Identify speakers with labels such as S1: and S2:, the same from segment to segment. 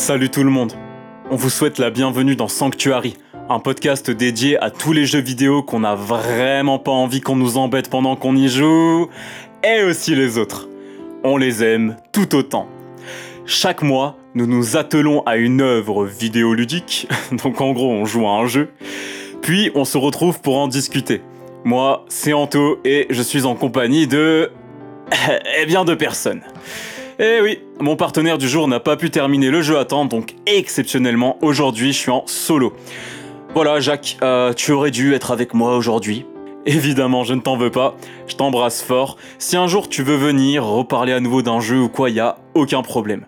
S1: Salut tout le monde. On vous souhaite la bienvenue dans Sanctuary, un podcast dédié à tous les jeux vidéo qu'on n'a vraiment pas envie qu'on nous embête pendant qu'on y joue, et aussi les autres. On les aime tout autant. Chaque mois, nous nous attelons à une œuvre vidéoludique, donc en gros on joue à un jeu, puis on se retrouve pour en discuter. Moi, c'est Anto et je suis en compagnie de... eh bien de personnes. Eh oui, mon partenaire du jour n'a pas pu terminer le jeu à temps, donc exceptionnellement, aujourd'hui, je suis en solo. Voilà, Jacques, euh, tu aurais dû être avec moi aujourd'hui. Évidemment, je ne t'en veux pas, je t'embrasse fort. Si un jour tu veux venir reparler à nouveau d'un jeu ou quoi, y a aucun problème.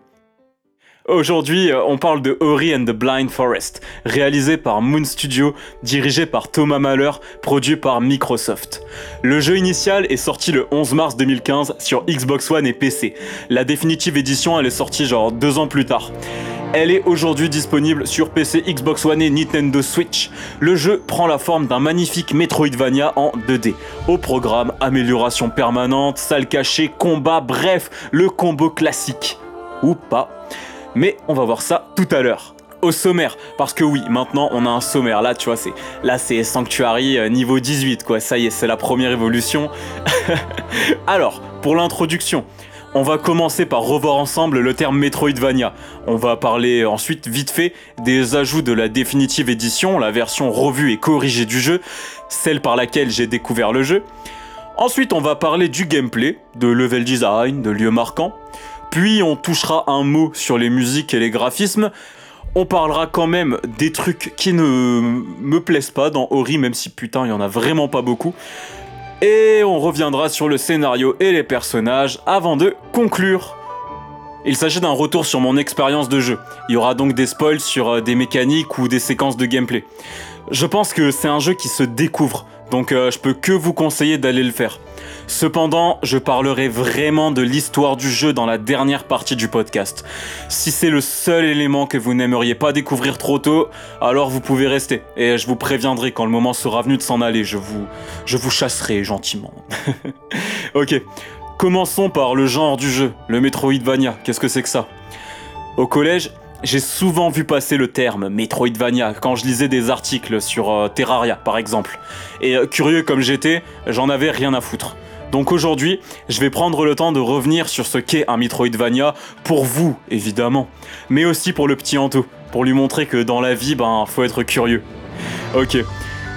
S1: Aujourd'hui, euh, on parle de Ori and the Blind Forest, réalisé par Moon Studio, dirigé par Thomas Mahler, produit par Microsoft. Le jeu initial est sorti le 11 mars 2015 sur Xbox One et PC. La définitive édition, elle est sortie genre deux ans plus tard. Elle est aujourd'hui disponible sur PC, Xbox One et Nintendo Switch. Le jeu prend la forme d'un magnifique Metroidvania en 2D. Au programme, amélioration permanente, salle cachée, combat, bref, le combo classique. Ou pas mais on va voir ça tout à l'heure. Au sommaire, parce que oui, maintenant on a un sommaire. Là, tu vois, c'est là c'est Sanctuary euh, niveau 18, quoi. Ça y est, c'est la première évolution. Alors, pour l'introduction, on va commencer par revoir ensemble le terme Metroidvania. On va parler ensuite vite fait des ajouts de la définitive édition, la version revue et corrigée du jeu, celle par laquelle j'ai découvert le jeu. Ensuite, on va parler du gameplay, de level design, de lieux marquants. Puis on touchera un mot sur les musiques et les graphismes. On parlera quand même des trucs qui ne me plaisent pas dans Ori, même si putain, il y en a vraiment pas beaucoup. Et on reviendra sur le scénario et les personnages avant de conclure. Il s'agit d'un retour sur mon expérience de jeu. Il y aura donc des spoils sur euh, des mécaniques ou des séquences de gameplay. Je pense que c'est un jeu qui se découvre, donc euh, je peux que vous conseiller d'aller le faire. Cependant, je parlerai vraiment de l'histoire du jeu dans la dernière partie du podcast. Si c'est le seul élément que vous n'aimeriez pas découvrir trop tôt, alors vous pouvez rester. Et je vous préviendrai quand le moment sera venu de s'en aller. Je vous, je vous chasserai gentiment. ok. Commençons par le genre du jeu, le Metroidvania. Qu'est-ce que c'est que ça? Au collège, j'ai souvent vu passer le terme Metroidvania quand je lisais des articles sur euh, Terraria par exemple. Et euh, curieux comme j'étais, j'en avais rien à foutre. Donc aujourd'hui, je vais prendre le temps de revenir sur ce qu'est un Metroidvania pour vous, évidemment, mais aussi pour le petit Anto, pour lui montrer que dans la vie, ben, faut être curieux. Ok.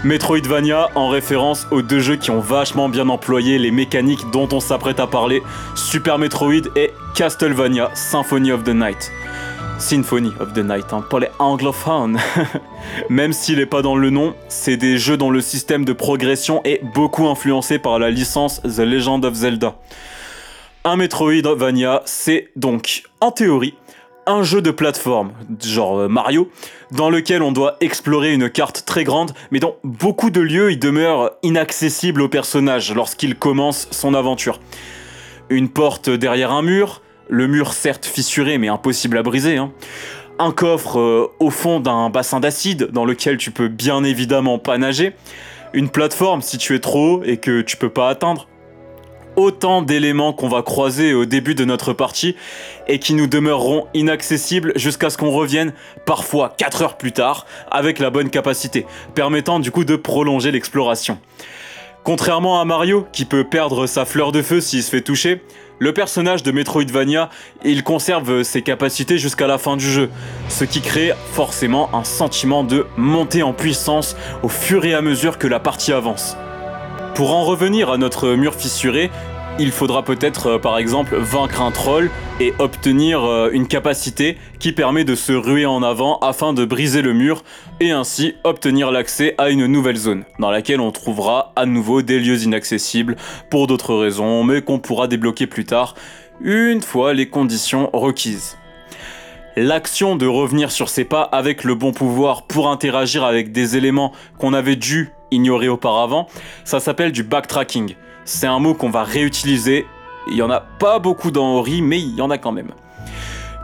S1: Metroidvania en référence aux deux jeux qui ont vachement bien employé les mécaniques dont on s'apprête à parler, Super Metroid et Castlevania Symphony of the Night. Symphony of the Night, hein, pour les anglophones. Même s'il n'est pas dans le nom, c'est des jeux dont le système de progression est beaucoup influencé par la licence The Legend of Zelda. Un Metroidvania, c'est donc, en théorie, un jeu de plateforme, genre Mario, dans lequel on doit explorer une carte très grande, mais dont beaucoup de lieux y demeurent inaccessibles au personnage lorsqu'il commence son aventure. Une porte derrière un mur, le mur certes fissuré mais impossible à briser. Hein. Un coffre euh, au fond d'un bassin d'acide dans lequel tu peux bien évidemment pas nager. Une plateforme si tu es trop haut et que tu peux pas atteindre. Autant d'éléments qu'on va croiser au début de notre partie et qui nous demeureront inaccessibles jusqu'à ce qu'on revienne parfois 4 heures plus tard avec la bonne capacité, permettant du coup de prolonger l'exploration. Contrairement à Mario, qui peut perdre sa fleur de feu s'il se fait toucher, le personnage de Metroidvania, il conserve ses capacités jusqu'à la fin du jeu, ce qui crée forcément un sentiment de montée en puissance au fur et à mesure que la partie avance. Pour en revenir à notre mur fissuré, il faudra peut-être euh, par exemple vaincre un troll et obtenir euh, une capacité qui permet de se ruer en avant afin de briser le mur et ainsi obtenir l'accès à une nouvelle zone dans laquelle on trouvera à nouveau des lieux inaccessibles pour d'autres raisons mais qu'on pourra débloquer plus tard une fois les conditions requises. L'action de revenir sur ses pas avec le bon pouvoir pour interagir avec des éléments qu'on avait dû ignorer auparavant, ça s'appelle du backtracking. C'est un mot qu'on va réutiliser. Il y en a pas beaucoup dans Ori, mais il y en a quand même.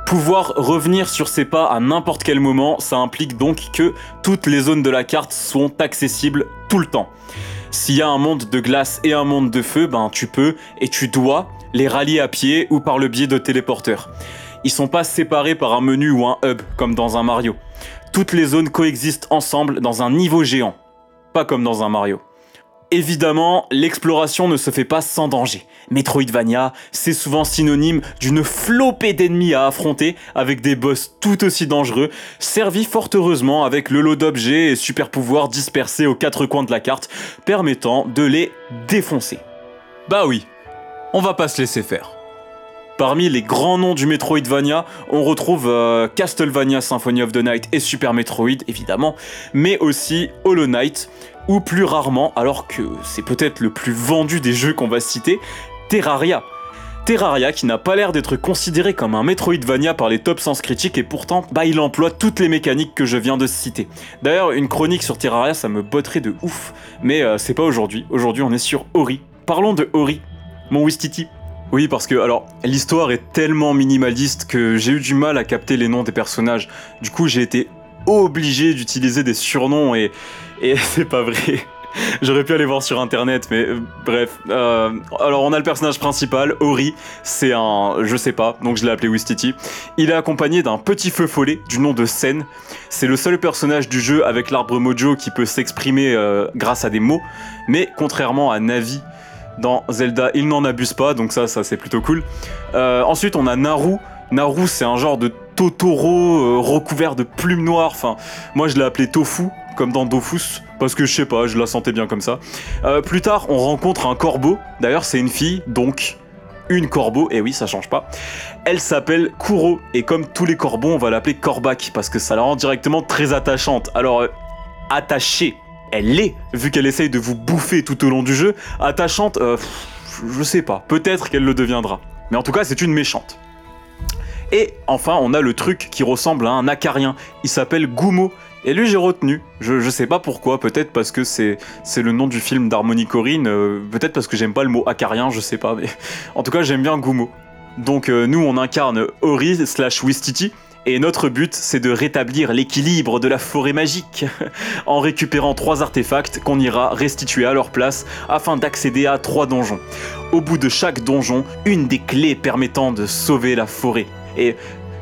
S1: Pouvoir revenir sur ses pas à n'importe quel moment, ça implique donc que toutes les zones de la carte sont accessibles tout le temps. S'il y a un monde de glace et un monde de feu, ben tu peux et tu dois les rallier à pied ou par le biais de téléporteurs. Ils sont pas séparés par un menu ou un hub comme dans un Mario. Toutes les zones coexistent ensemble dans un niveau géant. Pas comme dans un Mario. Évidemment, l'exploration ne se fait pas sans danger. Metroidvania, c'est souvent synonyme d'une flopée d'ennemis à affronter avec des boss tout aussi dangereux, servis fort heureusement avec le lot d'objets et super pouvoirs dispersés aux quatre coins de la carte, permettant de les défoncer. Bah oui, on va pas se laisser faire. Parmi les grands noms du Metroidvania, on retrouve euh, Castlevania Symphony of the Night et Super Metroid évidemment, mais aussi Hollow Knight, ou plus rarement, alors que c'est peut-être le plus vendu des jeux qu'on va citer, Terraria. Terraria qui n'a pas l'air d'être considéré comme un Metroidvania par les top sens critiques et pourtant bah il emploie toutes les mécaniques que je viens de citer. D'ailleurs une chronique sur Terraria ça me botterait de ouf, mais euh, c'est pas aujourd'hui, aujourd'hui on est sur Ori. Parlons de Ori, mon Wistiti. Oui, parce que alors l'histoire est tellement minimaliste que j'ai eu du mal à capter les noms des personnages. Du coup, j'ai été obligé d'utiliser des surnoms et et c'est pas vrai. J'aurais pu aller voir sur internet, mais euh, bref. Euh, alors, on a le personnage principal, Ori. C'est un. Je sais pas, donc je l'ai appelé Wistiti. Il est accompagné d'un petit feu follet du nom de Sen. C'est le seul personnage du jeu avec l'arbre mojo qui peut s'exprimer euh, grâce à des mots. Mais contrairement à Navi, dans Zelda, il n'en abuse pas, donc ça, ça c'est plutôt cool. Ensuite, on a Naru. Naru, c'est un genre de Totoro euh, recouvert de plumes noires. Enfin, moi je l'ai appelé Tofu, comme dans Dofus, parce que je sais pas, je la sentais bien comme ça. Euh, plus tard, on rencontre un corbeau. D'ailleurs, c'est une fille, donc une corbeau, et oui, ça change pas. Elle s'appelle Kuro, et comme tous les corbeaux, on va l'appeler Corbac, parce que ça la rend directement très attachante. Alors, attachée, elle l'est, vu qu'elle essaye de vous bouffer tout au long du jeu. Attachante, euh, je sais pas, peut-être qu'elle le deviendra. Mais en tout cas, c'est une méchante. Et enfin, on a le truc qui ressemble à un acarien. Il s'appelle Gumo. Et lui, j'ai retenu. Je, je, sais pas pourquoi. Peut-être parce que c'est le nom du film d'Harmony Corinne. Euh, peut-être parce que j'aime pas le mot acarien. Je sais pas. Mais en tout cas, j'aime bien Gumo. Donc euh, nous, on incarne Ori slash Wistiti. Et notre but, c'est de rétablir l'équilibre de la forêt magique, en récupérant trois artefacts qu'on ira restituer à leur place afin d'accéder à trois donjons. Au bout de chaque donjon, une des clés permettant de sauver la forêt. Et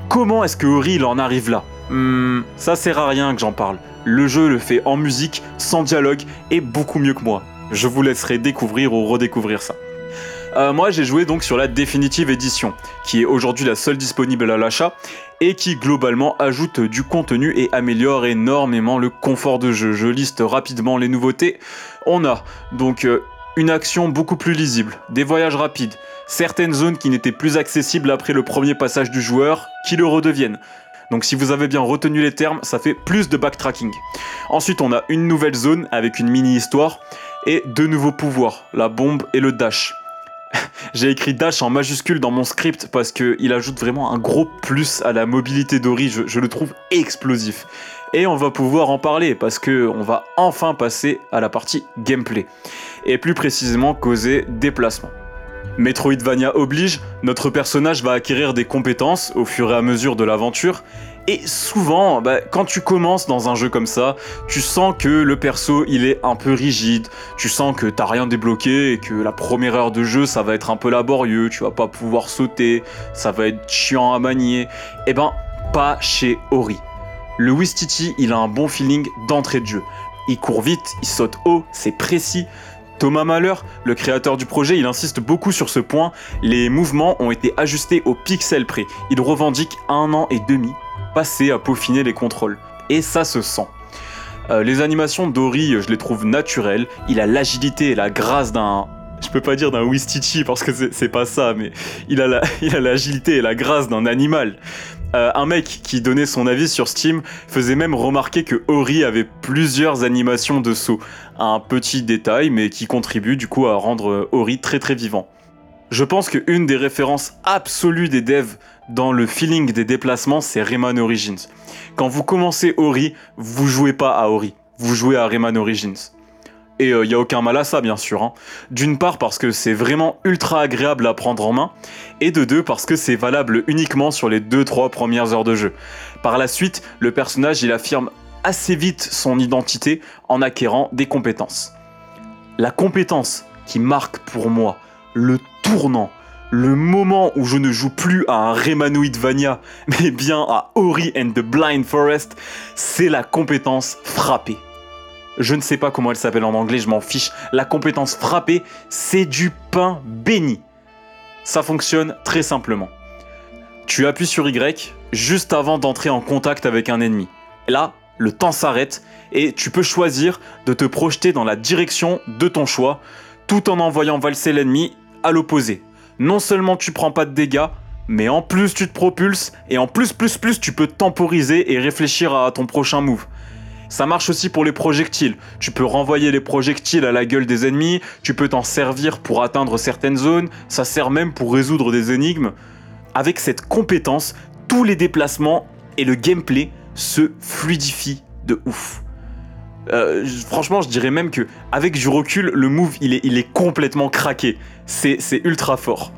S1: comment est-ce que Ori en arrive là Hmm, ça sert à rien que j'en parle. Le jeu le fait en musique, sans dialogue et beaucoup mieux que moi. Je vous laisserai découvrir ou redécouvrir ça. Euh, moi j'ai joué donc sur la définitive édition, qui est aujourd'hui la seule disponible à l'achat, et qui globalement ajoute du contenu et améliore énormément le confort de jeu. Je liste rapidement les nouveautés. On a donc euh, une action beaucoup plus lisible, des voyages rapides, certaines zones qui n'étaient plus accessibles après le premier passage du joueur, qui le redeviennent. Donc si vous avez bien retenu les termes, ça fait plus de backtracking. Ensuite, on a une nouvelle zone avec une mini-histoire et deux nouveaux pouvoirs, la bombe et le dash. J'ai écrit Dash en majuscule dans mon script parce qu'il ajoute vraiment un gros plus à la mobilité d'Ori, je, le trouve explosif. Et on va pouvoir en parler parce que on va enfin passer à la partie gameplay. Et plus précisément causer déplacement. Metroidvania oblige, notre personnage va acquérir des compétences au fur et à mesure de l'aventure, et souvent, bah, quand tu commences dans un jeu comme ça, tu sens que le perso il est un peu rigide, tu sens que t'as rien débloqué et que la première heure de jeu ça va être un peu laborieux, tu vas pas pouvoir sauter, ça va être chiant à manier. Eh ben, pas chez Ori. Le Wistiti il a un bon feeling d'entrée de jeu. Il court vite, il saute haut, c'est précis, Thomas Mahler, le créateur du projet, il insiste beaucoup sur ce point. Les mouvements ont été ajustés au pixel près. Il revendique un an et demi passé à peaufiner les contrôles. Et ça se sent. Euh, les animations d'Ori, je les trouve naturelles. Il a l'agilité et la grâce d'un. Je peux pas dire d'un Wistiti parce que c'est pas ça, mais il a l'agilité et la grâce d'un animal. Euh, un mec qui donnait son avis sur Steam faisait même remarquer que Ori avait plusieurs animations de saut. Un petit détail, mais qui contribue du coup à rendre Ori très très vivant. Je pense qu'une des références absolues des devs dans le feeling des déplacements, c'est Rayman Origins. Quand vous commencez Ori, vous jouez pas à Ori, vous jouez à Rayman Origins. Et il euh, n'y a aucun mal à ça, bien sûr. Hein. D'une part parce que c'est vraiment ultra agréable à prendre en main, et de deux parce que c'est valable uniquement sur les 2-3 premières heures de jeu. Par la suite, le personnage il affirme assez vite son identité en acquérant des compétences. La compétence qui marque pour moi le tournant, le moment où je ne joue plus à un Remanoid Vania, mais bien à Ori and the Blind Forest, c'est la compétence frapper. Je ne sais pas comment elle s'appelle en anglais, je m'en fiche. La compétence frapper, c'est du pain béni. Ça fonctionne très simplement. Tu appuies sur Y juste avant d'entrer en contact avec un ennemi. Là, le temps s'arrête et tu peux choisir de te projeter dans la direction de ton choix tout en envoyant valser l'ennemi à l'opposé. Non seulement tu prends pas de dégâts, mais en plus tu te propulses et en plus plus plus tu peux temporiser et réfléchir à ton prochain move. Ça marche aussi pour les projectiles. Tu peux renvoyer les projectiles à la gueule des ennemis, tu peux t'en servir pour atteindre certaines zones, ça sert même pour résoudre des énigmes. Avec cette compétence, tous les déplacements et le gameplay se fluidifient de ouf. Euh, franchement, je dirais même que avec du recul, le move il est, complètement craqué. C'est ultra fort.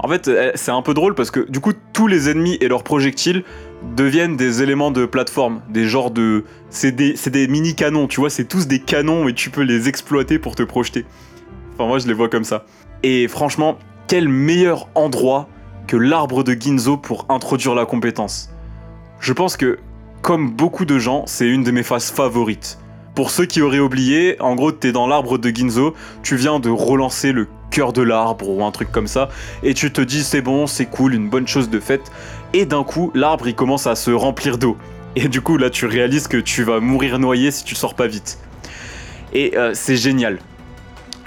S1: En fait, euh, c'est un peu drôle parce que du coup, tous les ennemis et leurs projectiles deviennent des éléments de plateforme, des genres de... C'est des, mini-canons, tu vois, c'est tous des canons et tu peux les exploiter pour te projeter. Enfin, moi, je les vois comme ça. Et franchement, quel meilleur endroit que l'arbre de Ginzo pour introduire la compétence. Je pense que, comme beaucoup de gens, c'est une de mes phases favorites. Pour ceux qui auraient oublié, en gros, t'es dans l'arbre de Ginzo, tu viens de relancer le cœur de l'arbre ou un truc comme ça, et tu te dis c'est bon, c'est cool, une bonne chose de faite, et d'un coup, l'arbre il commence à se remplir d'eau. Et du coup, là, tu réalises que tu vas mourir noyé si tu sors pas vite. Et euh, c'est génial.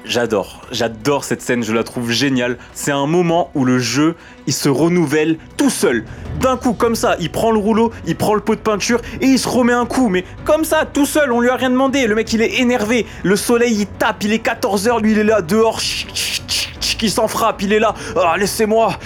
S1: J'adore, j'adore cette scène, je la trouve géniale. C'est un moment où le jeu, il se renouvelle tout seul. D'un coup, comme ça, il prend le rouleau, il prend le pot de peinture et il se remet un coup. Mais comme ça, tout seul, on lui a rien demandé. Le mec, il est énervé. Le soleil, il tape, il est 14h, lui, il est là dehors. Qui s'en frappe, il est là. Ah, laissez-moi.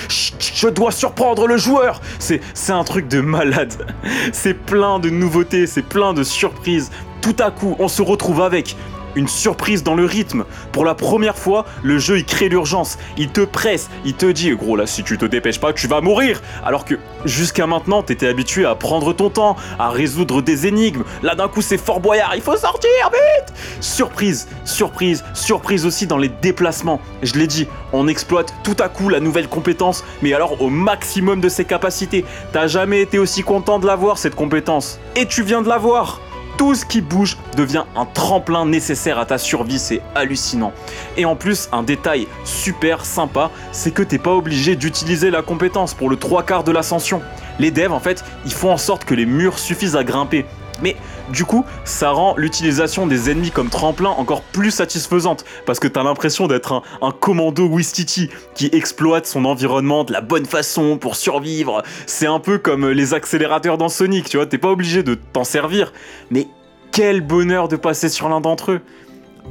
S1: Je dois surprendre le joueur. C'est, c'est un truc de malade. C'est plein de nouveautés, c'est plein de surprises. Tout à coup, on se retrouve avec une surprise dans le rythme. Pour la première fois, le jeu il crée l'urgence, il te presse, il te dit gros là si tu te dépêches pas tu vas mourir. Alors que jusqu'à maintenant t'étais habitué à prendre ton temps, à résoudre des énigmes. Là d'un coup c'est Fort Boyard, il faut sortir vite. Surprise, surprise, surprise aussi dans les déplacements. Je l'ai dit, on exploite tout à coup la nouvelle compétence, mais alors au maximum de ses capacités. T'as jamais été aussi content de l'avoir cette compétence. Et tu viens de l'avoir tout ce qui bouge devient un tremplin nécessaire à ta survie, c'est hallucinant. Et en plus, un détail super sympa, c'est que t'es pas obligé d'utiliser la compétence pour le trois quarts de l'ascension. Les devs, en fait, ils font en sorte que les murs suffisent à grimper. Mais du coup, ça rend l'utilisation des ennemis comme tremplin encore plus satisfaisante, parce que t'as l'impression d'être un, commando Wistiti qui exploite son environnement de la bonne façon pour survivre. C'est un peu comme les accélérateurs dans Sonic, tu vois, t'es pas obligé de t'en servir, mais quel bonheur de passer sur l'un d'entre eux.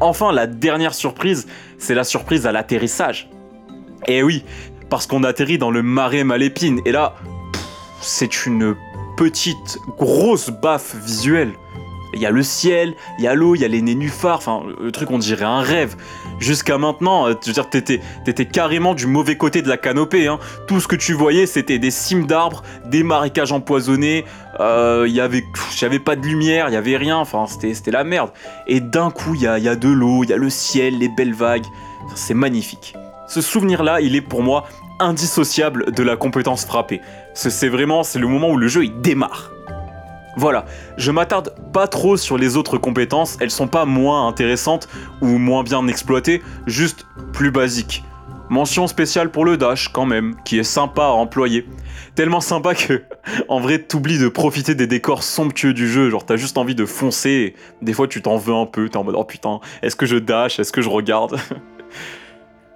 S1: Enfin, la dernière surprise, c'est la surprise à l'atterrissage. Et eh oui, parce qu'on atterrit dans le marais Malépine, et là, c'est une petite, grosse baffe visuelle. Il y a le ciel, il y a l'eau, il y a les nénuphars, enfin, le truc, on dirait un rêve. Jusqu'à maintenant, euh, je veux dire, t'étais, carrément du mauvais côté de la canopée. Hein. Tout ce que tu voyais, c'était des cimes d'arbres, des marécages empoisonnés, euh, il y avait, pas de lumière, il y avait rien, enfin, c'était, c'était la merde. Et d'un coup, il y a, y a de l'eau, il y a le ciel, les belles vagues. C'est magnifique. Ce souvenir-là, il est pour moi indissociable de la compétence frappée. C'est vraiment c'est le moment où le jeu il démarre. Voilà, je m'attarde pas trop sur les autres compétences, elles sont pas moins intéressantes ou moins bien exploitées, juste plus basiques. Mention spéciale pour le dash quand même, qui est sympa à employer. Tellement sympa que, en vrai, t'oublies de profiter des décors somptueux du jeu. Genre, t'as juste envie de foncer. des fois, tu t'en veux un peu. T'es en mode, oh putain, est-ce que je dash? Est-ce que je regarde?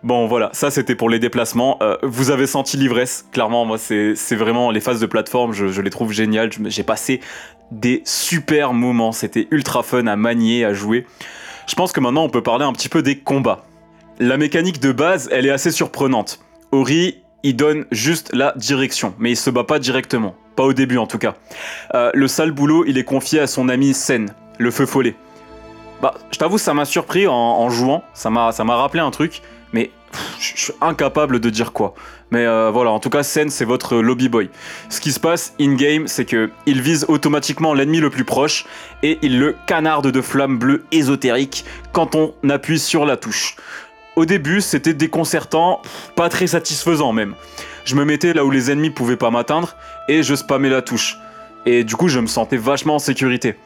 S1: Bon voilà, ça c'était pour les déplacements. Euh, vous avez senti l'ivresse, clairement, moi c'est vraiment les phases de plateforme, je, les trouve géniales. J'ai passé des super moments, c'était ultra fun à manier, à jouer. Je pense que maintenant on peut parler un petit peu des combats. La mécanique de base, elle est assez surprenante. Ori, il donne juste la direction, mais il se bat pas directement. Pas au début en tout cas. Euh, le sale boulot, il est confié à son ami Sen, le feu follet. Bah, je t'avoue, ça m'a surpris en, en jouant, ça m'a rappelé un truc mais je suis incapable de dire quoi. Mais euh, voilà, en tout cas, Sen, c'est votre lobby boy. Ce qui se passe in-game, c'est que il vise automatiquement l'ennemi le plus proche et il le canarde de flammes bleues ésotériques quand on appuie sur la touche. Au début, c'était déconcertant, pas très satisfaisant même. Je me mettais là où les ennemis pouvaient pas m'atteindre et je spammais la touche. Et du coup, je me sentais vachement en sécurité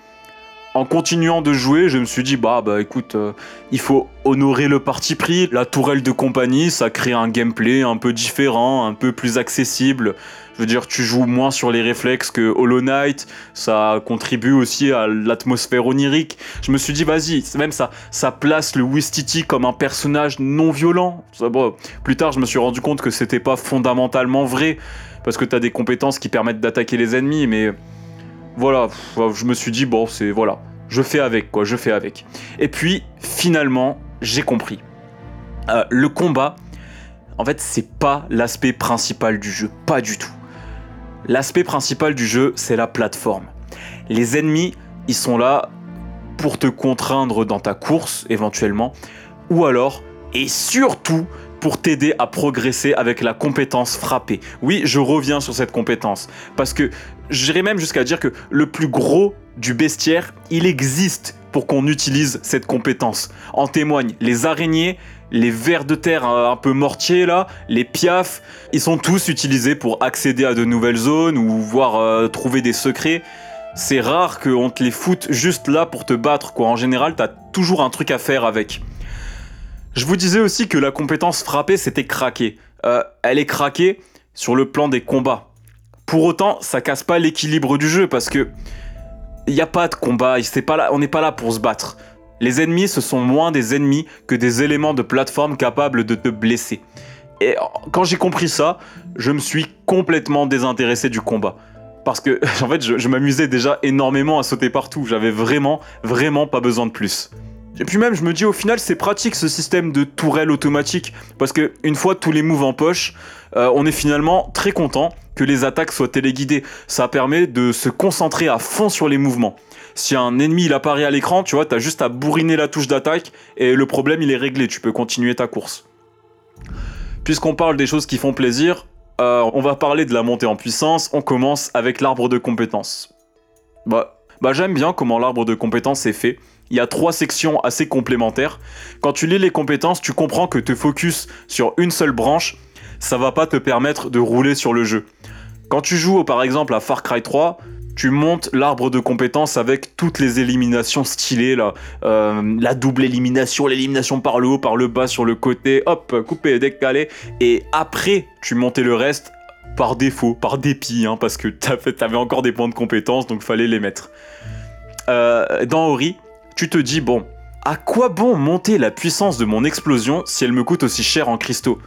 S1: en continuant de jouer, je me suis dit bah bah écoute, euh, il faut honorer le parti pris. La tourelle de compagnie, ça crée un gameplay un peu différent, un peu plus accessible. Je veux dire, tu joues moins sur les réflexes que Hollow Knight. Ça contribue aussi à l'atmosphère onirique. Je me suis dit vas-y, même ça, ça place le Wistiti comme un personnage non violent. bon, plus tard, je me suis rendu compte que c'était pas fondamentalement vrai parce que t'as des compétences qui permettent d'attaquer les ennemis, mais voilà, je me suis dit, bon, c'est voilà, je fais avec, quoi, je fais avec. Et puis, finalement, j'ai compris. Euh, le combat, en fait, c'est pas l'aspect principal du jeu, pas du tout. L'aspect principal du jeu, c'est la plateforme. Les ennemis, ils sont là pour te contraindre dans ta course, éventuellement, ou alors, et surtout, pour t'aider à progresser avec la compétence frappée. Oui, je reviens sur cette compétence, parce que j'irais même jusqu'à dire que le plus gros du bestiaire, il existe pour qu'on utilise cette compétence. En témoignent les araignées, les vers de terre un peu mortiers là, les piafs, ils sont tous utilisés pour accéder à de nouvelles zones ou voir euh, trouver des secrets. C'est rare qu'on te les foute juste là pour te battre quoi. En général, t'as toujours un truc à faire avec. Je vous disais aussi que la compétence frappée c'était craqué. Euh, elle est craquée sur le plan des combats. Pour autant, ça casse pas l'équilibre du jeu parce que il n'y a pas de combat, on n'est pas là pour se battre. Les ennemis, ce sont moins des ennemis que des éléments de plateforme capables de te blesser. Et quand j'ai compris ça, je me suis complètement désintéressé du combat. Parce que, en fait, je m'amusais déjà énormément à sauter partout. J'avais vraiment, vraiment pas besoin de plus. Et puis même, je me dis au final, c'est pratique ce système de tourelle automatique. Parce que une fois tous les moves en poche, euh, on est finalement très content que les attaques soient téléguidées. Ça permet de se concentrer à fond sur les mouvements. Si un ennemi il apparaît à l'écran, tu vois, t'as juste à bourriner la touche d'attaque et le problème il est réglé, tu peux continuer ta course. Puisqu'on parle des choses qui font plaisir, euh, on va parler de la montée en puissance. On commence avec l'arbre de compétences. Bah, bah j'aime bien comment l'arbre de compétences est fait il y a trois sections assez complémentaires. Quand tu lis les compétences, tu comprends que te focus sur une seule branche, ça va pas te permettre de rouler sur le jeu. Quand tu joues par exemple à Far Cry 3, tu montes l'arbre de compétences avec toutes les éliminations stylées. Euh, la double élimination, l'élimination par le haut, par le bas, sur le côté, hop, coupé, décalé. Et après, tu montais le reste par défaut, par dépit, hein, parce que t'avais encore des points de compétences, donc fallait les mettre. Euh, dans Ori, tu te dis, bon, à quoi bon monter la puissance de mon explosion si elle me coûte aussi cher en cristaux?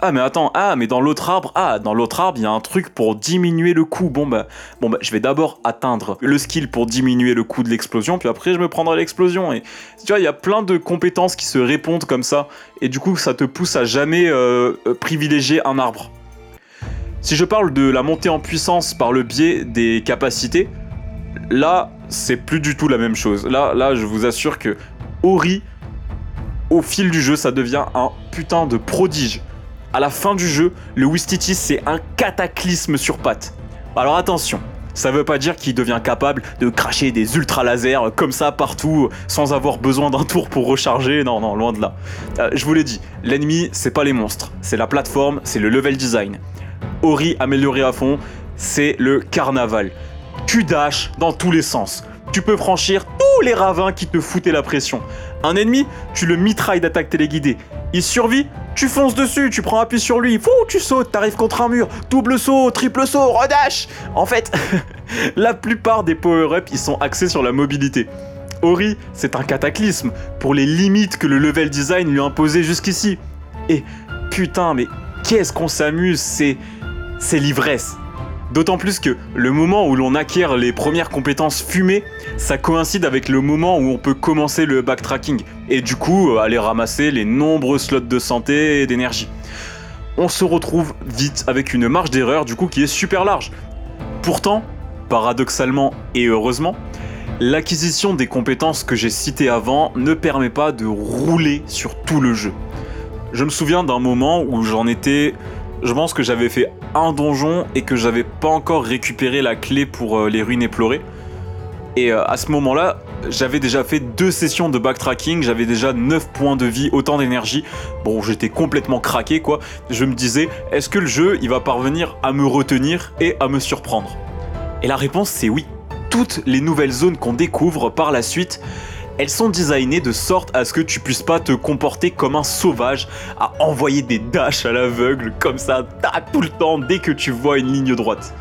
S1: Ah mais attends, ah mais dans l'autre arbre, ah dans l'autre arbre il y a un truc pour diminuer le coût. Bon bah, bon bah je vais d'abord atteindre le skill pour diminuer le coût de l'explosion, puis après je me prendrai l'explosion. Et tu vois, il y a plein de compétences qui se répondent comme ça, et du coup ça te pousse à jamais euh, euh, privilégier un arbre. Si je parle de la montée en puissance par le biais des capacités, là c'est plus du tout la même chose. Là, là, je vous assure que Ori, au fil du jeu, ça devient un putain de prodige. À la fin du jeu, le Wistiti, c'est un cataclysme sur pattes. Alors attention, ça veut pas dire qu'il devient capable de cracher des ultra lasers comme ça partout sans avoir besoin d'un tour pour recharger. Non, non, loin de là. Euh, je vous l'ai dit, l'ennemi, c'est pas les monstres, c'est la plateforme, c'est le level design. Ori amélioré à fond, c'est le carnaval tu dashes dans tous les sens. Tu peux franchir tous les ravins qui te foutaient la pression. Un ennemi, tu le mitrailles d'attaque téléguidée. Il survit, tu fonces dessus, tu prends appui sur lui, fou, tu sautes, t'arrives contre un mur, double saut, triple saut, redash En fait, la plupart des power-ups, ils sont axés sur la mobilité. Ori, c'est un cataclysme pour les limites que le level design lui a imposées jusqu'ici. Et putain, mais qu'est-ce qu'on s'amuse, c'est... c'est l'ivresse. D'autant plus que le moment où l'on acquiert les premières compétences fumées, ça coïncide avec le moment où on peut commencer le backtracking et du coup euh, aller ramasser les nombreux slots de santé et d'énergie. On se retrouve vite avec une marge d'erreur du coup qui est super large. Pourtant, paradoxalement et heureusement, l'acquisition des compétences que j'ai citées avant ne permet pas de rouler sur tout le jeu. Je me souviens d'un moment où j'en étais je pense que j'avais fait un donjon et que j'avais pas encore récupéré la clé pour euh, les ruines éplorées. Et euh, à ce moment-là, j'avais déjà fait deux sessions de backtracking, j'avais déjà 9 points de vie, autant d'énergie. Bon, j'étais complètement craqué quoi. Je me disais, est-ce que le jeu, il va parvenir à me retenir et à me surprendre? Et la réponse c'est oui. Toutes les nouvelles zones qu'on découvre par la suite, elles sont designées de sorte à ce que tu puisses pas te comporter comme un sauvage, à envoyer des dashs à l'aveugle comme ça, tout le temps dès que tu vois une ligne droite.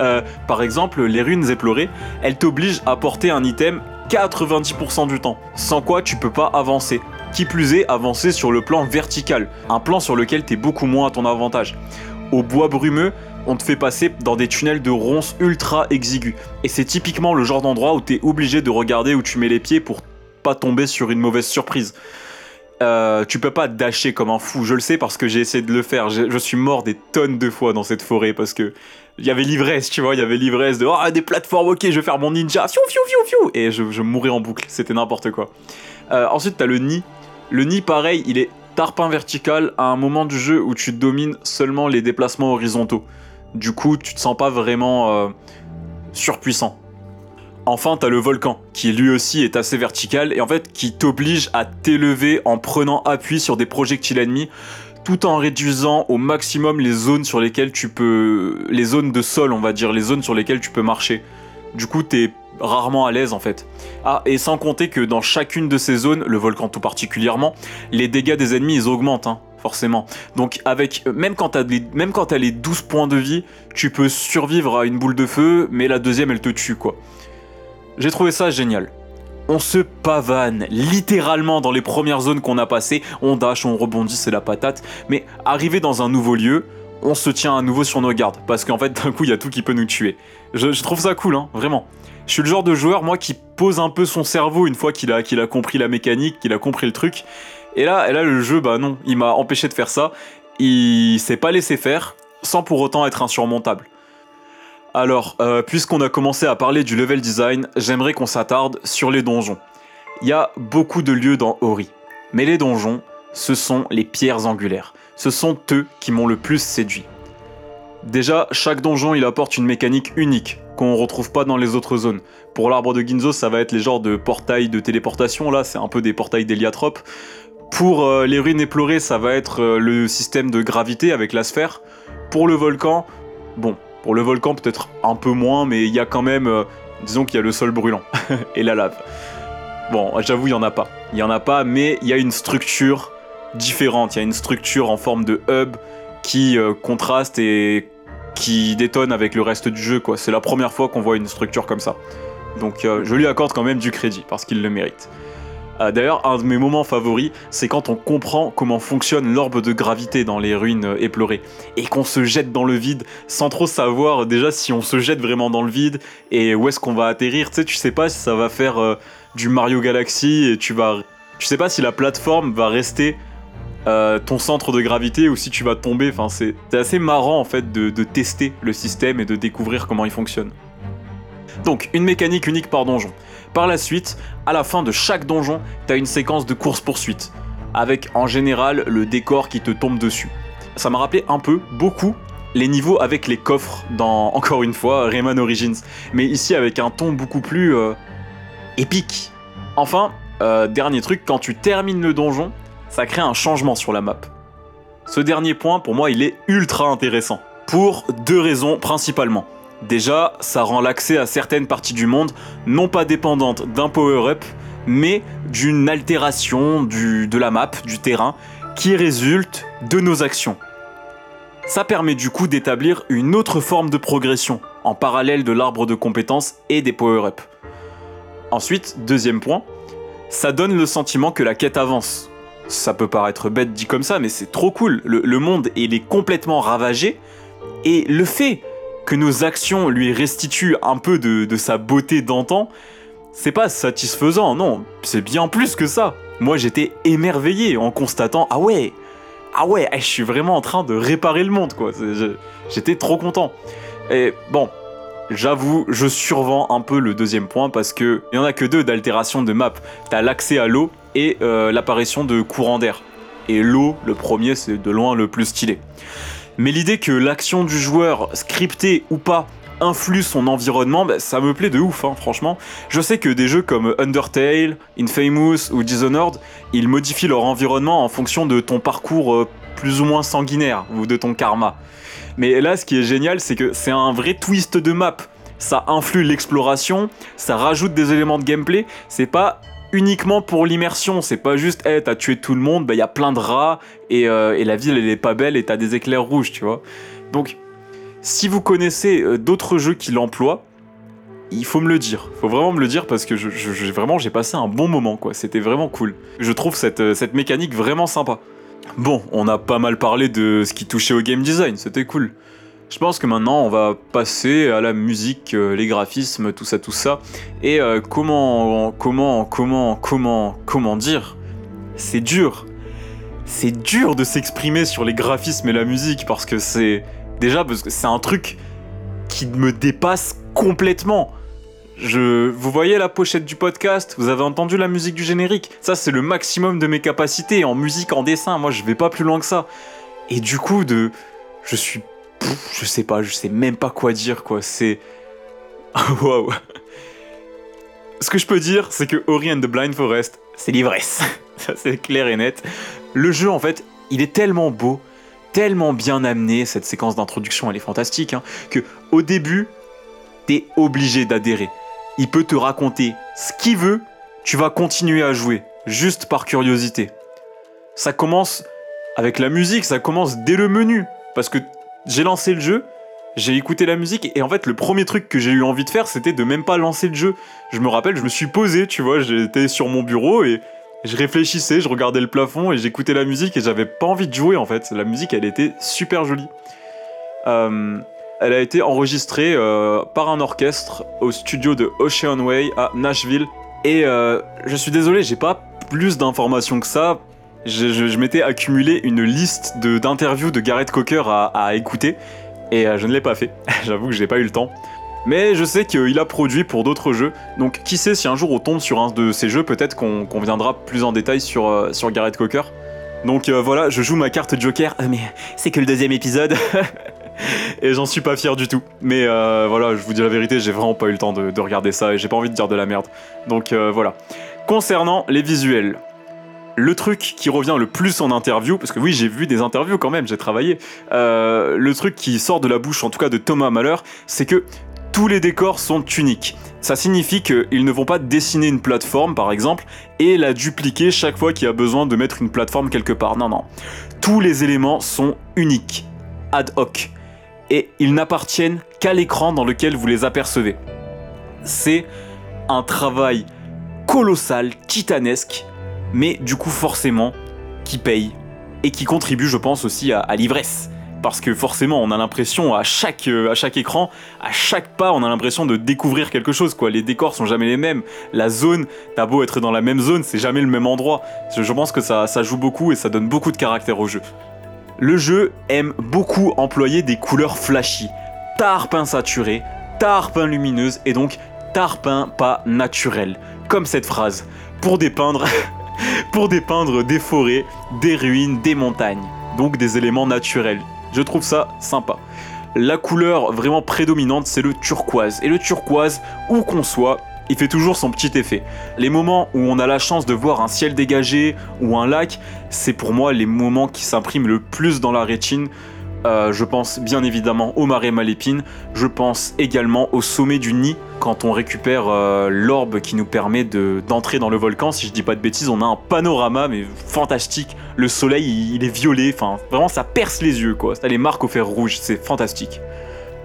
S1: Euh, par exemple, les runes éplorées, elles t'obligent à porter un item 90% du temps, sans quoi tu peux pas avancer. Qui plus est, avancer sur le plan vertical, un plan sur lequel t'es beaucoup moins à ton avantage. Au bois brumeux, on te fait passer dans des tunnels de ronces ultra exigus. Et c'est typiquement le genre d'endroit où t'es obligé de regarder où tu mets les pieds pour pas tomber sur une mauvaise surprise. Euh, tu peux pas dasher comme un fou, je le sais parce que j'ai essayé de le faire. Je, suis mort des tonnes de fois dans cette forêt parce que il y avait l'ivresse, tu vois, il y avait l'ivresse de oh, des plateformes, ok, je vais faire mon ninja, fiou fiou fiou fiou, et je, je mourais en boucle, c'était n'importe quoi. Euh, ensuite, t'as le nid. Le nid, pareil, il est tarpin vertical à un moment du jeu où tu domines seulement les déplacements horizontaux. Du coup, tu te sens pas vraiment euh, surpuissant. Enfin, t'as le volcan, qui lui aussi est assez vertical et en fait qui t'oblige à t'élever en prenant appui sur des projectiles ennemis tout en réduisant au maximum les zones sur lesquelles tu peux. les zones de sol, on va dire, les zones sur lesquelles tu peux marcher. Du coup, t'es rarement à l'aise en fait. Ah, et sans compter que dans chacune de ces zones, le volcan tout particulièrement, les dégâts des ennemis ils augmentent, hein, forcément. Donc avec même quand t'as as les 12 points de vie, tu peux survivre à une boule de feu, mais la deuxième elle te tue quoi. J'ai trouvé ça génial. On se pavane littéralement dans les premières zones qu'on a passées. On dash, on rebondit, c'est la patate. Mais arrivé dans un nouveau lieu, on se tient à nouveau sur nos gardes. Parce qu'en fait, d'un coup, il y a tout qui peut nous tuer. Je, trouve ça cool, hein, vraiment. Je suis le genre de joueur, moi, qui pose un peu son cerveau une fois qu'il a, compris la mécanique, qu'il a compris le truc. Et là, et là, le jeu, bah non, il m'a empêché de faire ça. Il s'est pas laissé faire, sans pour autant être insurmontable. Alors, euh, puisqu'on a commencé à parler du level design, j'aimerais qu'on s'attarde sur les donjons. Il y a beaucoup de lieux dans Ori, mais les donjons, ce sont les pierres angulaires. Ce sont eux qui m'ont le plus séduit. Déjà, chaque donjon il apporte une mécanique unique qu'on retrouve pas dans les autres zones. Pour l'arbre de Ginzo, ça va être les genres de portails de téléportation, là, c'est un peu des portails d'héliatrope. Pour euh, les ruines éplorées, ça va être euh, le système de gravité avec la sphère. Pour le volcan, bon, pour le volcan, peut-être un peu moins, mais il y a quand même, euh, disons qu'il y a le sol brûlant et la lave. Bon, j'avoue, il y en a pas. Il y en a pas, mais il y a une structure différente. Il y a une structure en forme de hub qui euh, contraste et qui détonne avec le reste du jeu. C'est la première fois qu'on voit une structure comme ça. Donc euh, je lui accorde quand même du crédit parce qu'il le mérite. Euh, d'ailleurs, un de mes moments favoris, c'est quand on comprend comment fonctionne l'orbe de gravité dans les ruines euh, éplorées, et qu'on se jette dans le vide sans trop savoir déjà si on se jette vraiment dans le vide et où est-ce qu'on va atterrir. Tu sais, tu sais pas si ça va faire euh, du Mario Galaxy et tu vas, tu sais pas si la plateforme va rester ton centre de gravité ou si tu vas tomber. Enfin, c'est assez marrant en fait de tester le système et de découvrir comment il fonctionne. Donc, une mécanique unique par donjon. Par la suite, à la fin de chaque donjon, t'as une séquence de course-poursuite, avec en général le décor qui te tombe dessus. Ça m'a rappelé un peu, beaucoup, les niveaux avec les coffres dans, encore une fois, Rayman Origins, mais ici avec un ton beaucoup plus euh, épique. Enfin, euh, dernier truc, quand tu termines le donjon, ça crée un changement sur la map. Ce dernier point, pour moi, il est ultra intéressant. Pour deux raisons principalement. Déjà, ça rend l'accès à certaines parties du monde non pas dépendante d'un power-up, mais d'une altération de la map, du terrain, qui résulte de nos actions. Ça permet du coup d'établir une autre forme de progression, en parallèle de l'arbre de compétences et des power-up. Ensuite, deuxième point, ça donne le sentiment que la quête avance. Ça peut paraître bête dit comme ça, mais c'est trop cool. Le, le monde, il est complètement ravagé, et le fait que nos actions lui restituent un peu de, sa beauté d'antan, c'est pas satisfaisant, non, c'est bien plus que ça. Moi j'étais émerveillé en constatant, ah ouais, ah ouais, eh, je suis vraiment en train de réparer le monde, quoi. J'étais trop content. Et bon, j'avoue, je survends un peu le deuxième point parce que il y en a que deux d'altération de map. T'as l'accès à l'eau et euh, l'apparition de courants d'air. Et l'eau, le premier, c'est de loin le plus stylé mais l'idée que l'action du joueur, scriptée ou pas, influe son environnement, bah, ça me plaît de ouf, hein, franchement. Je sais que des jeux comme Undertale, Infamous ou Dishonored, ils modifient leur environnement en fonction de ton parcours euh, plus ou moins sanguinaire ou de ton karma. Mais là, ce qui est génial, c'est que c'est un vrai twist de map. Ça influe l'exploration, ça rajoute des éléments de gameplay. C'est pas uniquement pour l'immersion, c'est pas juste, hey, t'as tué tout le monde, bah y a plein de rats et, euh, et la ville elle est pas belle et t'as des éclairs rouges, tu vois. Donc, si vous connaissez euh, d'autres jeux qui l'emploient, il faut me le dire. Il faut vraiment me le dire parce que je, je, vraiment j'ai passé un bon moment quoi. C'était vraiment cool. Je trouve cette, euh, cette mécanique vraiment sympa. Bon, on a pas mal parlé de ce qui touchait au game design, c'était cool. Je pense que maintenant on va passer à la musique, euh, les graphismes, tout ça, tout ça. Et euh, comment, comment, comment, comment, comment dire? C'est dur. C'est dur de s'exprimer sur les graphismes et la musique parce que c'est déjà parce que c'est un truc qui me dépasse complètement. Je, vous voyez la pochette du podcast, vous avez entendu la musique du générique? Ça, c'est le maximum de mes capacités en musique, en dessin. Moi, je vais pas plus loin que ça. Et du coup, de, je suis, je sais pas, je sais même pas quoi dire, quoi. C'est, waouh. Ce que je peux dire, c'est que Ori and the Blind Forest, c'est l'ivresse. ça, c'est clair et net. Le jeu, en fait, il est tellement beau, tellement bien amené. Cette séquence d'introduction, elle est fantastique, hein, que au début, t'es obligé d'adhérer il peut te raconter ce qu'il veut, tu vas continuer à jouer, juste par curiosité. Ça commence avec la musique, ça commence dès le menu, parce que j'ai lancé le jeu, j'ai écouté la musique, et en fait le premier truc que j'ai eu envie de faire, c'était de même pas lancer le jeu. Je me rappelle, je me suis posé, tu vois, j'étais sur mon bureau et je réfléchissais, je regardais le plafond et j'écoutais la musique et j'avais pas envie de jouer en fait. La musique, elle était super jolie. Euh, elle a été enregistrée euh, par un orchestre au studio de Ocean Way à Nashville. Et euh, je suis désolé, j'ai pas plus d'informations que ça. Je, m'étais accumulé une liste d'interviews de, Gareth Cocker à, écouter et euh, je ne l'ai pas fait. J'avoue que j'ai pas eu le temps. Mais je sais qu'il a produit pour d'autres jeux, donc qui sait si un jour on tombe sur un de ces jeux, peut-être qu'on viendra plus en détail sur, sur Gareth Cocker. Donc voilà, je joue ma carte Joker, mais c'est que le deuxième épisode. et j'en suis pas fier du tout. Mais euh, voilà, je vous dis la vérité, j'ai vraiment pas eu le temps de, regarder ça et j'ai pas envie de dire de la merde. Donc euh, voilà. Concernant les visuels, le truc qui revient le plus en interview, parce que oui, j'ai vu des interviews quand même, j'ai travaillé, euh, le truc qui sort de la bouche, en tout cas de Thomas Malheur, c'est que tous les décors sont uniques. Ça signifie qu'ils ne vont pas dessiner une plateforme, par exemple, et la dupliquer chaque fois qu'il y a besoin de mettre une plateforme quelque part. Non, non. Tous les éléments sont uniques, ad hoc et ils n'appartiennent qu'à l'écran dans lequel vous les apercevez. C'est un travail colossal, titanesque, mais du coup forcément qui paye et qui contribue je pense aussi à, l'ivresse. Parce que forcément on a l'impression à chaque, euh, à chaque écran, à chaque pas on a l'impression de découvrir quelque chose quoi. Les décors sont jamais les mêmes. La zone, t'as beau être dans la même zone, c'est jamais le même endroit. Je pense que ça, ça joue beaucoup et ça donne beaucoup de caractère au jeu. Le jeu aime beaucoup employer des couleurs flashy, tarpin saturé, tarpin lumineuse et donc tarpin pas naturel. Comme cette phrase, pour dépeindre, pour dépeindre des forêts, des ruines, des montagnes, donc des éléments naturels. Je trouve ça sympa. La couleur vraiment prédominante, c'est le turquoise. Et le turquoise, où qu'on soit, il fait toujours son petit effet. Les moments où on a la chance de voir un ciel dégagé ou un lac, c'est pour moi les moments qui s'impriment le plus dans la rétine. Euh, je pense bien évidemment au marais Malépine, je pense également au sommet du nid quand on récupère euh, l'orbe qui nous permet d'entrer dans le volcan. Si je dis pas de bêtises, on a un panorama mais fantastique. Le soleil il, est violet, enfin vraiment ça perce les yeux quoi. Ça les marque au fer rouge, c'est fantastique.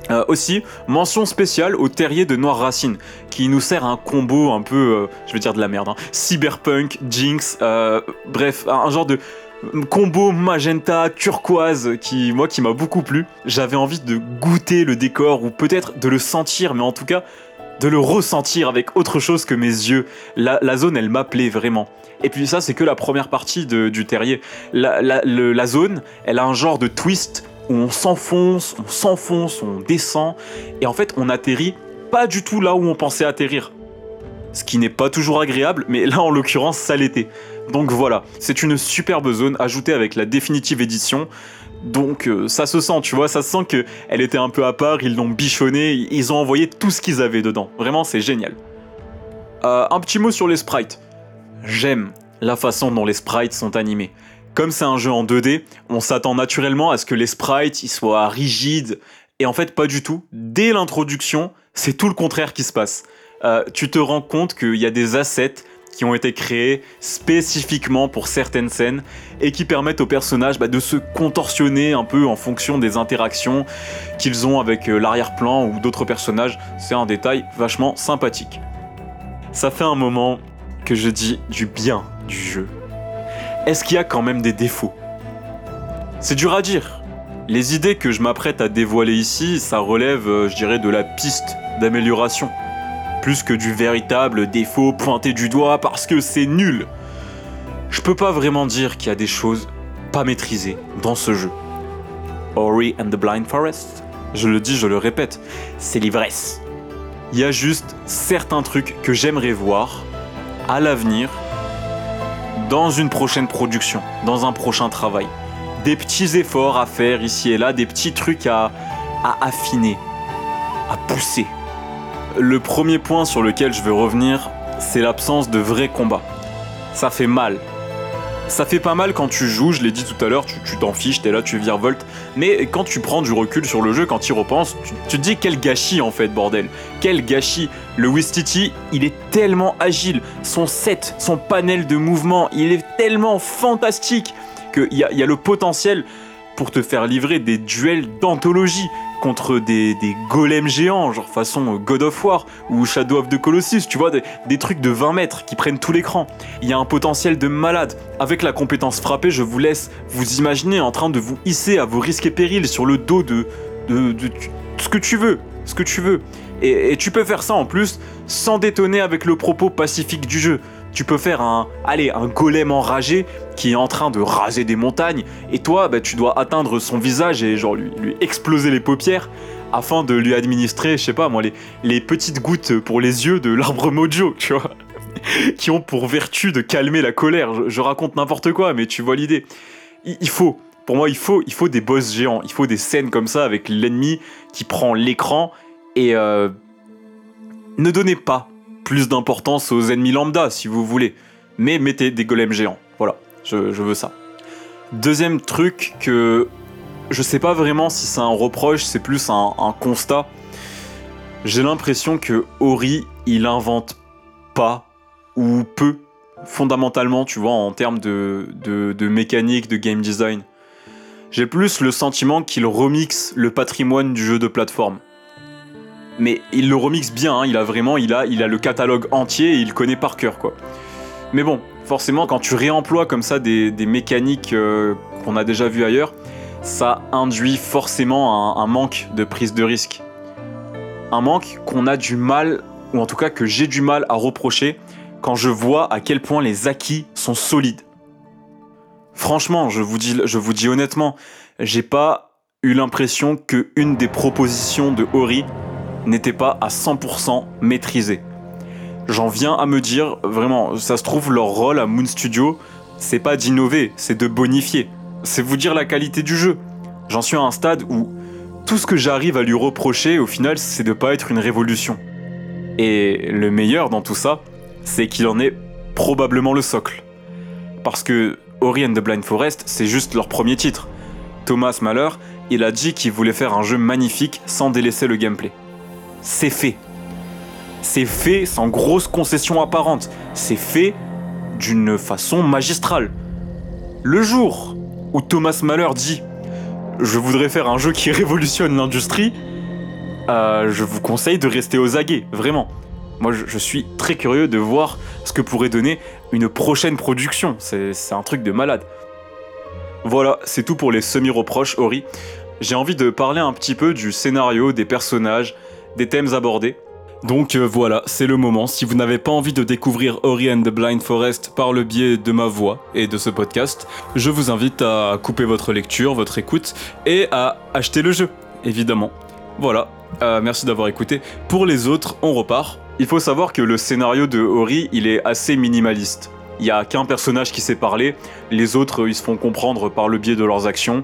S1: Euh, aussi, mention spéciale au terrier de Noir Racine, qui nous sert un combo un peu, je vais dire de la merde, hein, cyberpunk, jinx, bref, un, genre de combo magenta turquoise qui, moi, qui m'a beaucoup plu. J'avais envie de goûter le décor ou peut-être de le sentir, mais en tout cas de le ressentir avec autre chose que mes yeux. La, zone, elle m'appelait vraiment. Et puis ça, c'est que la première partie du terrier. La, la, zone, elle a un genre de twist où on s'enfonce, on s'enfonce, on descend, et en fait on atterrit pas du tout là où on pensait atterrir. Ce qui n'est pas toujours agréable, mais là en l'occurrence ça l'était. Donc voilà, c'est une superbe zone ajoutée avec la définitive édition. Donc euh, ça se sent, tu vois, ça se sent qu'elle était un peu à part, ils l'ont bichonné, ils ont envoyé tout ce qu'ils avaient dedans. Vraiment, c'est génial. Euh, un petit mot sur les sprites. J'aime la façon dont les sprites sont animés. Comme c'est un jeu en 2D, on s'attend naturellement à ce que les sprites soient rigides, et en fait pas du tout. Dès l'introduction, c'est tout le contraire qui se passe. Euh, tu te rends compte qu'il y a des assets qui ont été créés spécifiquement pour certaines scènes et qui permettent aux personnages bah, de se contorsionner un peu en fonction des interactions qu'ils ont avec euh, l'arrière-plan ou d'autres personnages. C'est un détail vachement sympathique. Ça fait un moment que je dis du bien du jeu. Est-ce qu'il y a quand même des défauts? C'est dur à dire. Les idées que je m'apprête à dévoiler ici, ça relève, euh, je dirais, de la piste d'amélioration plus que du véritable défaut pointé du doigt parce que c'est nul. Je peux pas vraiment dire qu'il y a des choses pas maîtrisées dans ce jeu. Ori and the Blind Forest, je le dis, je le répète, c'est l'ivresse. Il y a juste certains trucs que j'aimerais voir à l'avenir dans une prochaine production, dans un prochain travail. Des petits efforts à faire ici et là, des petits trucs à, à affiner, à pousser. Le premier point sur lequel je veux revenir, c'est l'absence de vrais combats. Ça fait mal. Ça fait pas mal quand tu joues, je l'ai dit tout à l'heure, tu t'en fiches, t'es là, tu virevoltes. Mais quand tu prends du recul sur le jeu, quand tu y repenses, tu, te dis quel gâchis en fait, bordel. Quel gâchis. Le Wistiti, il est tellement agile. Son set, son panel de mouvement, il est tellement fantastique qu'il y a le potentiel pour te faire livrer des duels d'anthologie contre des, golems géants, genre façon God of War ou Shadow of the Colossus, tu vois, des, trucs de 20 mètres qui prennent tout l'écran. Il y a un potentiel de malade. Avec la compétence frappée, je vous laisse vous imaginer en train de vous hisser à vos risques et périls sur le dos de, de, ce que tu veux, ce que tu veux. Et, et tu peux faire ça en plus sans détonner avec le propos pacifique du jeu tu peux faire un, un golem enragé qui est en train de raser des montagnes, et toi, bah, tu dois atteindre son visage et genre lui, exploser les paupières afin de lui administrer, je sais pas moi, les, petites gouttes pour les yeux de l'arbre mojo, qui ont pour vertu de calmer la colère. Je, raconte n'importe quoi, mais tu vois l'idée. Il, faut, pour moi, il faut, il faut des boss géants, il faut des scènes comme ça avec l'ennemi qui prend l'écran et euh, ne donnez pas plus d'importance aux ennemis lambda, si vous voulez. Mais mettez des golems géants. Voilà, je, veux ça. Deuxième truc que je sais pas vraiment si c'est un reproche, c'est plus un, constat. J'ai l'impression que Ori, il invente pas ou peu, fondamentalement, tu vois, en termes de, de, de mécanique, de game design. J'ai plus le sentiment qu'il remixe le patrimoine du jeu de plateforme mais il le remixe bien, hein. il a vraiment, il a, le catalogue entier et il connaît par cœur, quoi. Mais bon, forcément, quand tu réemploies comme ça des, mécaniques euh, qu'on a déjà vues ailleurs, ça induit forcément un, manque de prise de risque. Un manque qu'on a du mal, ou en tout cas que j'ai du mal à reprocher quand je vois à quel point les acquis sont solides. Franchement, je vous dis, je vous honnêtement, j'ai pas eu l'impression que une des propositions de Ori n'était pas à 100% maîtrisé. J'en viens à me dire, vraiment, ça se trouve, leur rôle à Moon Studio, c'est pas d'innover, c'est de bonifier. C'est vous dire la qualité du jeu. J'en suis à un stade où tout ce que j'arrive à lui reprocher, au final, c'est de pas être une révolution. Et le meilleur dans tout ça, c'est qu'il en est probablement le socle. Parce que Ori and the Blind Forest, c'est juste leur premier titre. Thomas Mahler, il a dit qu'il voulait faire un jeu magnifique sans délaisser le gameplay c'est fait. C'est fait sans grosse concession apparente. C'est fait d'une façon magistrale. Le jour où Thomas Mahler dit Je voudrais faire un jeu qui révolutionne l'industrie, euh, je vous conseille de rester aux aguets, vraiment. Moi, je, suis très curieux de voir ce que pourrait donner une prochaine production. C'est un truc de malade. Voilà, c'est tout pour les semi-reproches, Ori. J'ai envie de parler un petit peu du scénario, des personnages, des thèmes abordés. Donc euh, voilà, c'est le moment. Si vous n'avez pas envie de découvrir Ori and the Blind Forest par le biais de ma voix et de ce podcast, je vous invite à couper votre lecture, votre écoute et à acheter le jeu, évidemment. Voilà, euh, merci d'avoir écouté. Pour les autres, on repart. Il faut savoir que le scénario de Ori, il est assez minimaliste. Il n'y a qu'un personnage qui sait parler, les autres ils se font comprendre par le biais de leurs actions.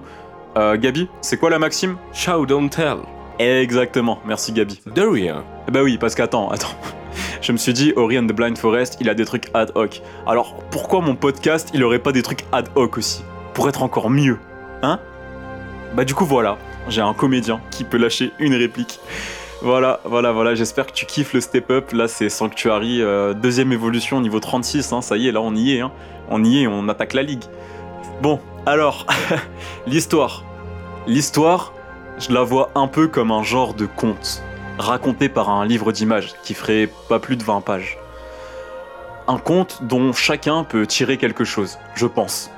S1: Euh, Gabi, c'est quoi la maxime?
S2: Show don't tell.
S1: Exactement, merci Gabi.
S2: De rien.
S1: Bah oui, parce qu'attends, attends. Je me suis dit, Ori and the Blind Forest, il a des trucs ad hoc. Alors pourquoi mon podcast, il aurait pas des trucs ad hoc aussi? Pour être encore mieux, hein? Bah du coup voilà, j'ai un comédien qui peut lâcher une réplique. Voilà, voilà, voilà, j'espère que tu kiffes le step up. Là, c'est Sanctuary, euh, deuxième évolution, niveau 36, hein, ça y est, là, on y est, hein. On y est, on attaque la ligue. Bon, alors, l'histoire. L'histoire, je la vois un peu comme un genre de conte, raconté par un livre d'images qui ferait pas plus de 20 pages. Un conte dont chacun peut tirer quelque chose, je pense.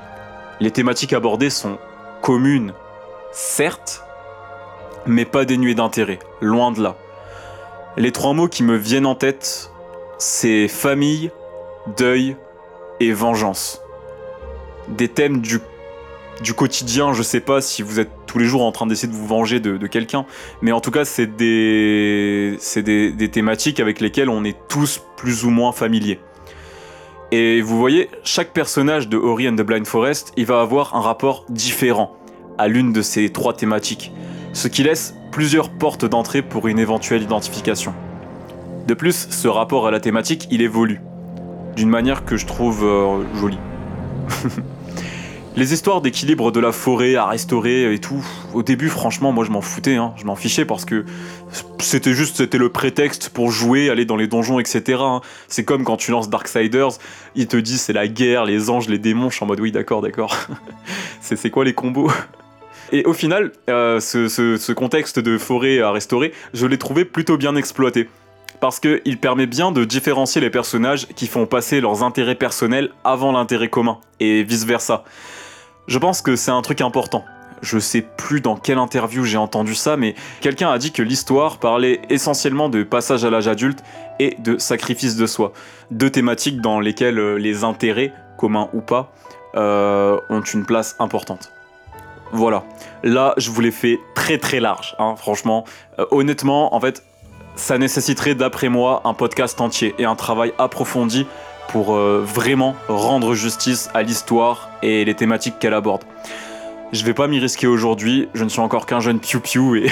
S1: Les thématiques abordées sont communes, certes, mais pas dénuées d'intérêt, loin de là. Les trois mots qui me viennent en tête, c'est famille, deuil et vengeance. Des thèmes du, du quotidien, je sais pas si vous êtes tous les jours en train d'essayer de vous venger de, quelqu'un, mais en tout cas, c'est des, c'est des, des thématiques avec lesquelles on est tous plus ou moins familiers. Et vous voyez, chaque personnage de Ori and the Blind Forest, il va avoir un rapport différent à l'une de ces trois thématiques, ce qui laisse plusieurs portes d'entrée pour une éventuelle identification. De plus, ce rapport à la thématique, il évolue, d'une manière que je trouve euh, jolie. Les histoires d'équilibre de la forêt à restaurer et tout, au début franchement moi je m'en foutais, hein. je m'en fichais parce que c'était juste c'était le prétexte pour jouer, aller dans les donjons, etc. hein. C'est comme quand tu lances Darksiders, il te dit c'est la guerre, les anges, les démons, je suis en mode oui d'accord d'accord. c'est quoi les combos? Et au final, euh, ce contexte de forêt à restaurer, je l'ai trouvé plutôt bien exploité. Parce qu'il permet bien de différencier les personnages qui font passer leurs intérêts personnels avant l'intérêt commun, et vice-versa. Je pense que c'est un truc important. Je sais plus dans quelle interview j'ai entendu ça, mais quelqu'un a dit que l'histoire parlait essentiellement de passage à l'âge adulte et de sacrifice de soi. Deux thématiques dans lesquelles euh, les intérêts, communs ou pas, euh, ont une place importante. Voilà. Là, je vous l'ai fait très très large, hein, franchement. Euh, honnêtement, en fait, ça nécessiterait d'après moi un podcast entier et un travail approfondi pour euh, vraiment rendre justice à l'histoire et les thématiques qu'elle aborde. Je vais pas m'y risquer aujourd'hui, je ne suis encore qu'un jeune piou-piou et...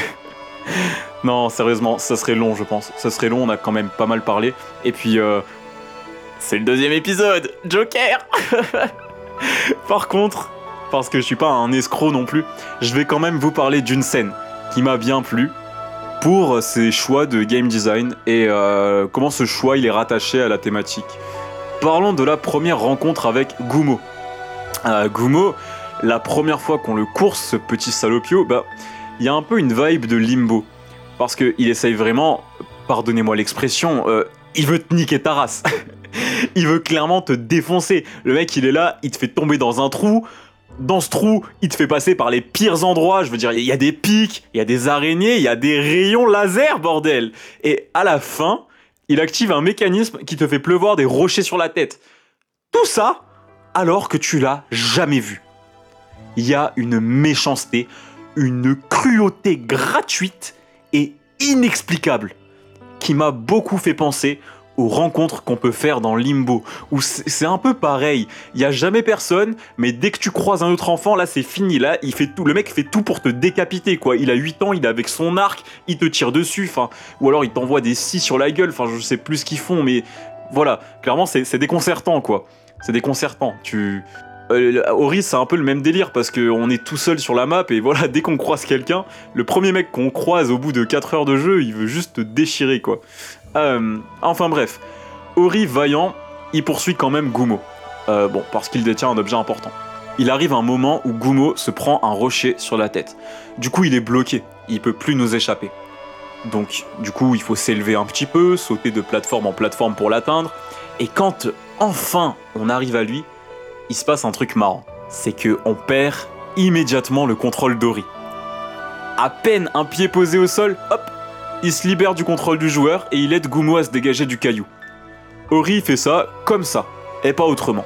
S1: non, sérieusement, ça serait long je pense. Ça serait long, on a quand même pas mal parlé. Et puis, euh, c'est le deuxième épisode Joker Par contre, parce que je suis pas un escroc non plus, je vais quand même vous parler d'une scène qui m'a bien plu pour ses choix de game design et euh, comment ce choix il est rattaché à la thématique. Parlons de la première rencontre avec Gumo. Euh, Gumo, la première fois qu'on le course, ce petit salopio, bah, il y a un peu une vibe de limbo. Parce qu'il essaye vraiment, pardonnez-moi l'expression, euh, il veut te niquer ta race. il veut clairement te défoncer. Le mec, il est là, il te fait tomber dans un trou. Dans ce trou, il te fait passer par les pires endroits. Je veux dire, il y a des pics, il y a des araignées, il y a des rayons laser, bordel. Et à la fin, il active un mécanisme qui te fait pleuvoir des rochers sur la tête. Tout ça alors que tu l'as jamais vu. Il y a une méchanceté, une cruauté gratuite et inexplicable qui m'a beaucoup fait penser aux rencontres qu'on peut faire dans Limbo, où c'est un peu pareil. Il y a jamais personne, mais dès que tu croises un autre enfant, là c'est fini. Là, il fait tout. Le mec fait tout pour te décapiter, quoi. Il a 8 ans, il est avec son arc, il te tire dessus, enfin, ou alors il t'envoie des scies sur la gueule. Enfin, je sais plus ce qu'ils font, mais voilà. Clairement, c'est déconcertant, quoi. C'est déconcertant. Tu euh, Ori, c'est un peu le même délire parce qu'on est tout seul sur la map et voilà, dès qu'on croise quelqu'un, le premier mec qu'on croise au bout de 4 heures de jeu, il veut juste te déchirer quoi. Euh, enfin bref, Ori vaillant, il poursuit quand même Gumo. Euh, bon, parce qu'il détient un objet important. Il arrive un moment où Gumo se prend un rocher sur la tête. Du coup, il est bloqué, il peut plus nous échapper. Donc, du coup, il faut s'élever un petit peu, sauter de plateforme en plateforme pour l'atteindre. Et quand enfin on arrive à lui, il se passe un truc marrant. C'est que on perd immédiatement le contrôle d'Ori. À peine un pied posé au sol, hop, il se libère du contrôle du joueur et il aide Gumo à se dégager du caillou. Ori fait ça comme ça, et pas autrement.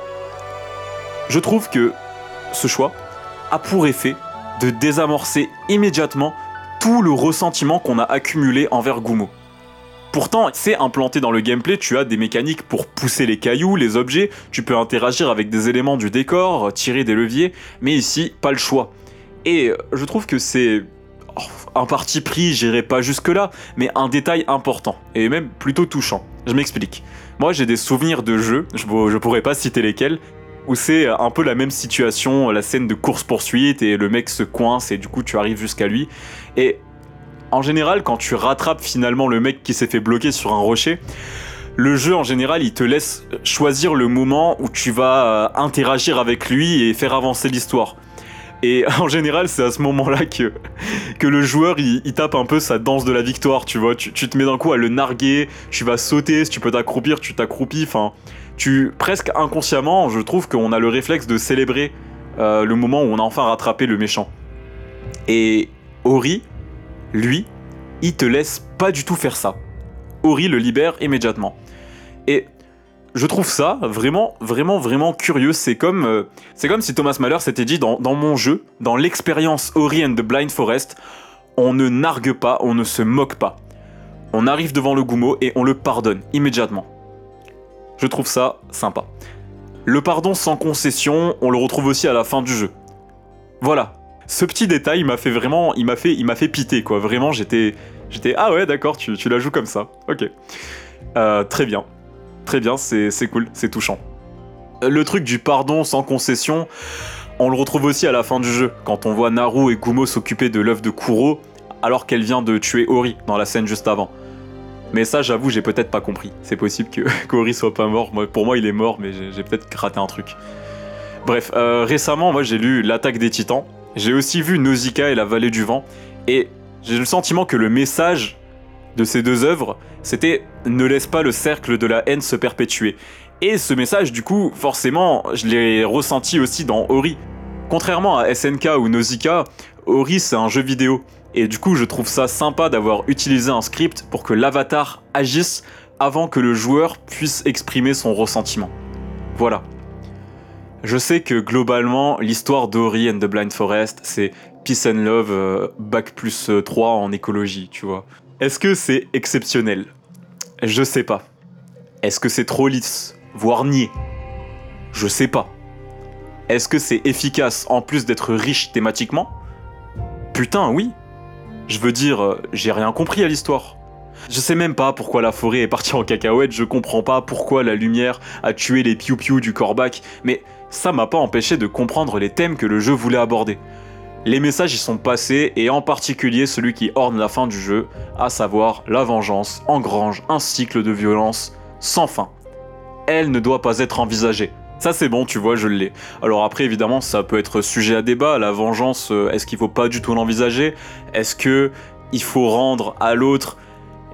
S1: Je trouve que ce choix a pour effet de désamorcer immédiatement tout le ressentiment qu'on a accumulé envers Gumo. Pourtant, c'est implanté dans le gameplay, tu as des mécaniques pour pousser les cailloux, les objets, tu peux interagir avec des éléments du décor, tirer des leviers, mais ici, pas le choix. Et je trouve que c'est un parti pris, j'irai pas jusque-là, mais un détail important, et même plutôt touchant. Je m'explique. Moi j'ai des souvenirs de jeux, je, je pourrais pas citer lesquels, où c'est un peu la même situation, la scène de course-poursuite, et le mec se coince, et du coup tu arrives jusqu'à lui. Et en général, quand tu rattrapes finalement le mec qui s'est fait bloquer sur un rocher, le jeu en général il te laisse choisir le moment où tu vas euh, interagir avec lui et faire avancer l'histoire. Et en général, c'est à ce moment-là que, le joueur il, tape un peu sa danse de la victoire, tu vois. Tu, te mets d'un coup à le narguer, tu vas sauter, si tu peux t'accroupir, tu t'accroupis. Enfin, tu presque inconsciemment, je trouve qu'on a le réflexe de célébrer euh, le moment où on a enfin rattrapé le méchant. Et Ori, lui, il te laisse pas du tout faire ça. Ori le libère immédiatement. Et je trouve ça vraiment, vraiment, vraiment curieux. C'est comme, euh, c'est comme si Thomas Mahler s'était dit dans, mon jeu, dans l'expérience Ori and the Blind Forest, on ne nargue pas, on ne se moque pas. On arrive devant le Gumo et on le pardonne immédiatement. Je trouve ça sympa. Le pardon sans concession, on le retrouve aussi à la fin du jeu. Voilà. Ce petit détail m'a fait vraiment, il m'a fait, il m'a fait piter quoi. Vraiment, j'étais, j'étais ah ouais d'accord, tu, tu la joues comme ça. Ok. Euh, très bien très bien, c'est cool, c'est touchant. Le truc du pardon sans concession, on le retrouve aussi à la fin du jeu, quand on voit Naru et Gumo s'occuper de l'œuf de Kuro, alors qu'elle vient de tuer Ori dans la scène juste avant. Mais ça, j'avoue, j'ai peut-être pas compris. C'est possible que qu'Ori soit pas mort. pour moi, il est mort, mais j'ai peut-être raté un truc. Bref, euh, récemment, moi, j'ai lu L'attaque des titans. J'ai aussi vu Nausicaa et la vallée du vent. Et j'ai le sentiment que le message de ces deux œuvres, c'était ne laisse pas le cercle de la haine se perpétuer. Et ce message, du coup, forcément, je l'ai ressenti aussi dans Ori. Contrairement à SNK ou Nausicaa, Ori c'est un jeu vidéo. Et du coup, je trouve ça sympa d'avoir utilisé un script pour que l'avatar agisse avant que le joueur puisse exprimer son ressentiment. Voilà. Je sais que globalement, l'histoire d'Ori and the Blind Forest, c'est Peace and Love, euh, bac plus 3 en écologie, tu vois. Est-ce que c'est exceptionnel? Je sais pas. Est-ce que c'est trop lisse, voire niais? Je sais pas. Est-ce que c'est efficace en plus d'être riche thématiquement? Putain, oui. Je veux dire, euh, j'ai rien compris à l'histoire. Je sais même pas pourquoi la forêt est partie en cacahuète, je comprends pas pourquoi la lumière a tué les piou-piou du corbac, mais ça m'a pas empêché de comprendre les thèmes que le jeu voulait aborder. Les messages y sont passés, et en particulier celui qui orne la fin du jeu, à savoir la vengeance engrange un cycle de violence sans fin. Elle ne doit pas être envisagée. Ça c'est bon, tu vois, je l'ai. Alors après, évidemment, ça peut être sujet à débat. La vengeance, euh, est-ce qu'il faut pas du tout l'envisager? Est-ce que il faut rendre à l'autre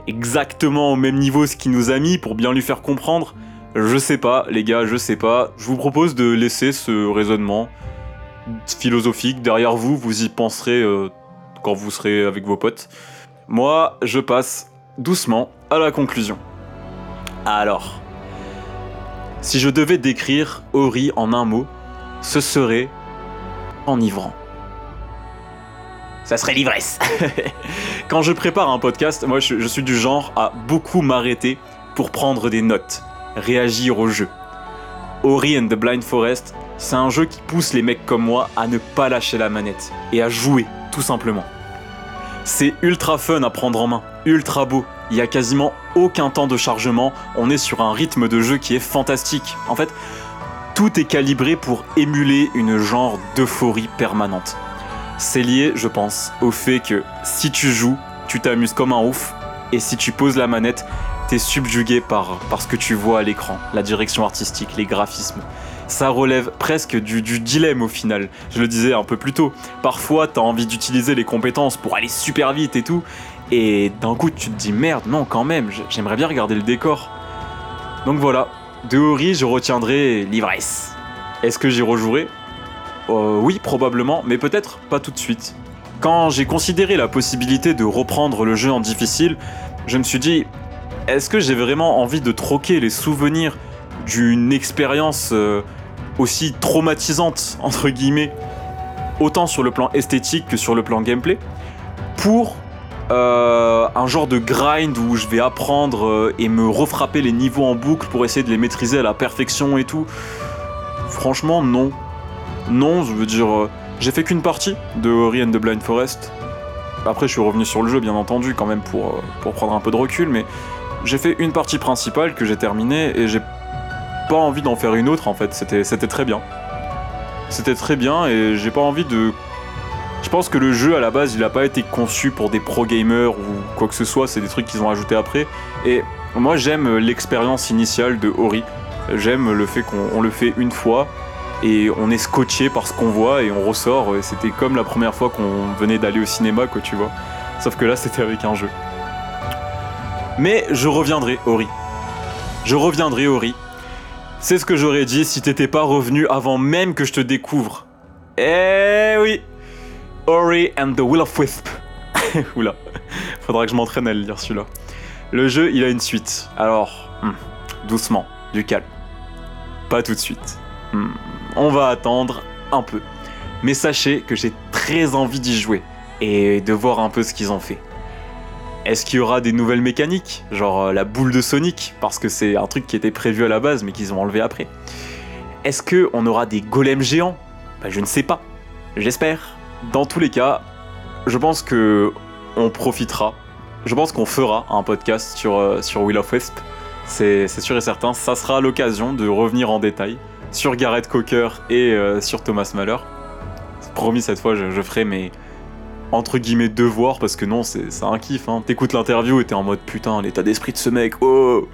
S1: exactement au même niveau ce qu'il nous a mis pour bien lui faire comprendre? Je sais pas, les gars, je sais pas. Je vous propose de laisser ce raisonnement philosophique derrière vous, vous y penserez euh, quand vous serez avec vos potes. Moi, je passe doucement à la conclusion. Alors, si je devais décrire Ori en un mot, ce serait enivrant. Ça serait l'ivresse. Quand je prépare un podcast, moi je, je suis du genre à beaucoup m'arrêter pour prendre des notes, réagir au jeu. Ori and the Blind Forest, c'est un jeu qui pousse les mecs comme moi à ne pas lâcher la manette et à jouer, tout simplement. C'est ultra fun à prendre en main, ultra beau, il y a quasiment aucun temps de chargement, on est sur un rythme de jeu qui est fantastique. En fait, tout est calibré pour émuler une genre d'euphorie permanente. C'est lié, je pense, au fait que si tu joues, tu t'amuses comme un ouf, et si tu poses la manette, t'es subjugué par, par ce que tu vois à l'écran, la direction artistique, les graphismes ça relève presque du, dilemme au final. Je le disais un peu plus tôt. Parfois, t'as envie d'utiliser les compétences pour aller super vite et tout. Et d'un coup, tu te dis merde, non, quand même, j'aimerais bien regarder le décor. Donc voilà, de je retiendrai l'ivresse. Est-ce que j'y rejouerai? Euh, Oui, probablement, mais peut-être pas tout de suite. Quand j'ai considéré la possibilité de reprendre le jeu en difficile, je me suis dit, est-ce que j'ai vraiment envie de troquer les souvenirs d'une expérience euh, aussi traumatisante, entre guillemets, autant sur le plan esthétique que sur le plan gameplay, pour euh, un genre de grind où je vais apprendre euh, et me refrapper les niveaux en boucle pour essayer de les maîtriser à la perfection et tout. Franchement, non. Non, je veux dire, J'ai fait qu'une partie de Ori and the Blind Forest. Après, je suis revenu sur le jeu, bien entendu, quand même, pour, pour prendre un peu de recul, mais j'ai fait une partie principale que j'ai terminée et j'ai pas envie d'en faire une autre en fait. C'était, très bien. C'était très bien et j'ai pas envie de. Je pense que le jeu à la base il a pas été conçu pour des pro gamers ou quoi que ce soit, c'est des trucs qu'ils ont ajoutés après. Et moi j'aime l'expérience initiale de Ori. J'aime le fait qu'on le fait une fois et on est scotché par ce qu'on voit et on ressort. C'était comme la première fois qu'on venait d'aller au cinéma, quoi, tu vois. Sauf que là, c'était avec un jeu. Mais je reviendrai, Ori. Je reviendrai, Ori. C'est ce que j'aurais dit si t'étais pas revenu avant même que je te découvre. Eh oui Ori and the Will of Wisp. Oula, faudra que je m'entraîne à le lire celui-là. Le jeu, il a une suite. Alors, hmm, doucement, du calme. Pas tout de suite. Hmm, on va attendre un peu. Mais sachez que j'ai très envie d'y jouer et de voir un peu ce qu'ils ont fait. Est-ce qu'il y aura des nouvelles mécaniques Genre euh, la boule de Sonic, parce que c'est un truc qui était prévu à la base mais qu'ils ont enlevé après. Est-ce qu'on aura des golems géants? Bah, Je ne sais pas. J'espère. Dans tous les cas, je pense que on profitera. Je pense qu'on fera un podcast sur, euh, sur Will of Wisp. C'est sûr et certain. Ça sera l'occasion de revenir en détail sur Gareth Cocker et euh, sur Thomas Mahler. Promis, cette fois, je, je ferai mes, entre guillemets devoir parce que non c'est un kiff hein. T'écoutes l'interview et t'es en mode putain l'état d'esprit de ce mec, oh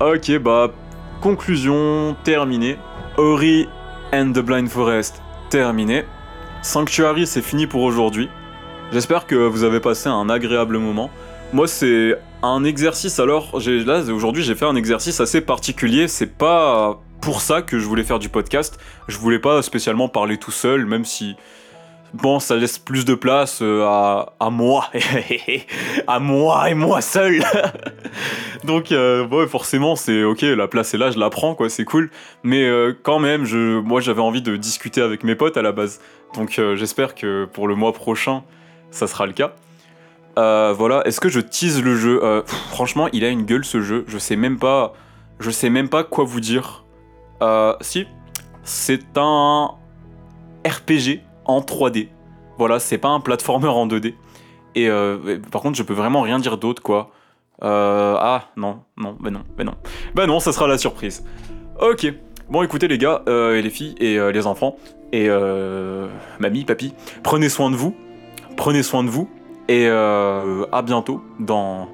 S1: Ok bah conclusion terminée. Ori and the Blind Forest terminé. Sanctuary c'est fini pour aujourd'hui. J'espère que vous avez passé un agréable moment. Moi c'est un exercice alors, là aujourd'hui j'ai fait un exercice assez particulier, c'est pas pour ça que je voulais faire du podcast. Je voulais pas spécialement parler tout seul, même si bon, ça laisse plus de place euh, à, à moi, à moi et moi seul. Donc, euh, forcément, c'est ok, la place est là, je la prends, quoi, c'est cool. Mais euh, quand même, je, moi, j'avais envie de discuter avec mes potes à la base. Donc, j'espère que pour le mois prochain, ça sera le cas. voilà, est-ce que je tease le jeu? Franchement, il a une gueule ce jeu. Je sais même pas, je sais même pas quoi vous dire. si, c'est un RPG en 3D. Voilà, c'est pas un platformer en 2D. Euh, et par contre, je peux vraiment rien dire d'autre, quoi. Euh, ah, non, non, bah non, bah non. Bah non, ça sera la surprise. Ok. Bon, écoutez, les gars, euh, et les filles, et les enfants, et mamie, papy, prenez soin de vous. Prenez soin de vous. Et à bientôt dans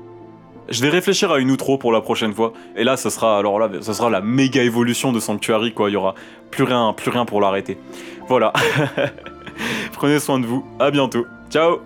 S1: je vais réfléchir à une outro pour la prochaine fois. Et là, ça sera alors là, ça sera la méga évolution de Sanctuary quoi. Il y aura plus rien, plus rien pour l'arrêter. Voilà. Prenez soin de vous. À bientôt. Ciao